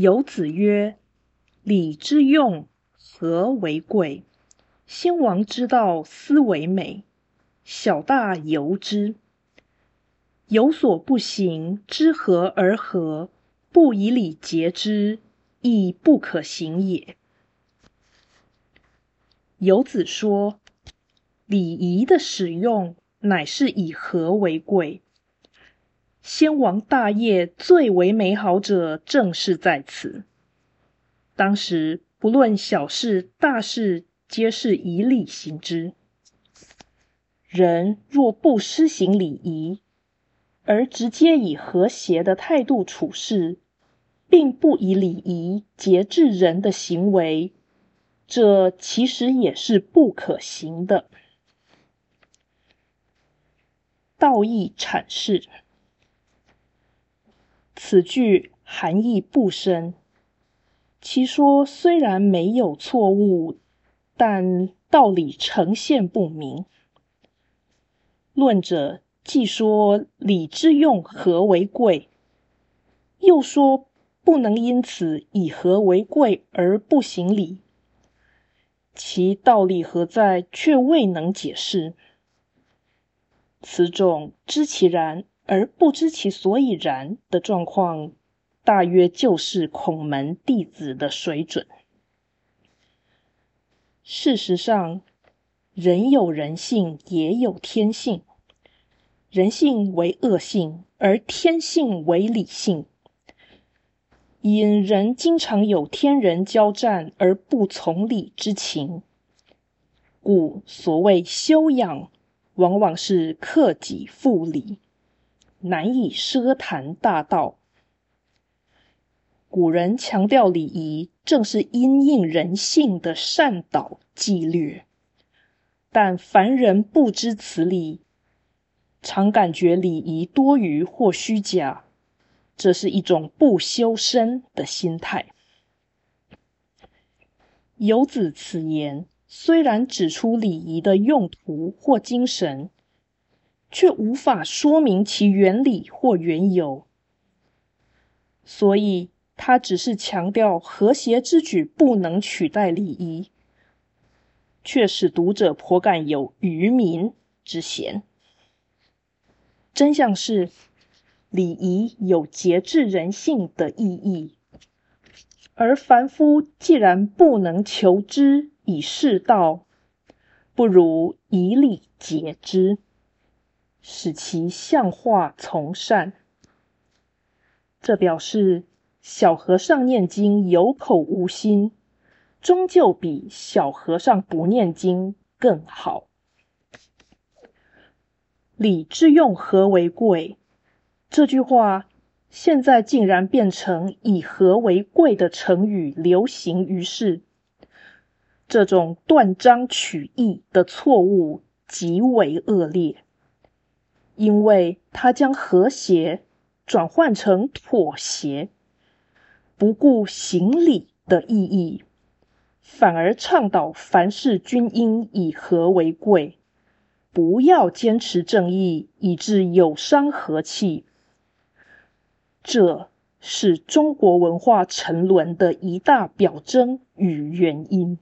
有子曰：“礼之用，和为贵。先王之道，斯为美。小大由之。有所不行，知和而和，不以礼节之，亦不可行也。”游子说：“礼仪的使用，乃是以和为贵。”先王大业最为美好者，正是在此。当时不论小事大事，皆是以礼行之。人若不施行礼仪，而直接以和谐的态度处事，并不以礼仪节制人的行为，这其实也是不可行的。道义阐释。此句含义不深，其说虽然没有错误，但道理呈现不明。论者既说礼之用和为贵，又说不能因此以和为贵而不行礼，其道理何在？却未能解释。此种知其然。而不知其所以然的状况，大约就是孔门弟子的水准。事实上，人有人性，也有天性。人性为恶性，而天性为理性。因人经常有天人交战而不从理之情，故所谓修养，往往是克己复礼。难以奢谈大道。古人强调礼仪，正是因应人性的善导纪律。但凡人不知此理，常感觉礼仪多余或虚假，这是一种不修身的心态。游子此言虽然指出礼仪的用途或精神。却无法说明其原理或缘由，所以他只是强调和谐之举不能取代礼仪，却使读者颇感有愚民之嫌。真相是，礼仪有节制人性的意义，而凡夫既然不能求之以示道，不如以礼节之。使其像化从善，这表示小和尚念经有口无心，终究比小和尚不念经更好。礼之用和为贵，这句话现在竟然变成以和为贵的成语流行于世，这种断章取义的错误极为恶劣。因为他将和谐转换成妥协，不顾行礼的意义，反而倡导凡事均应以和为贵，不要坚持正义，以致有伤和气。这是中国文化沉沦的一大表征与原因。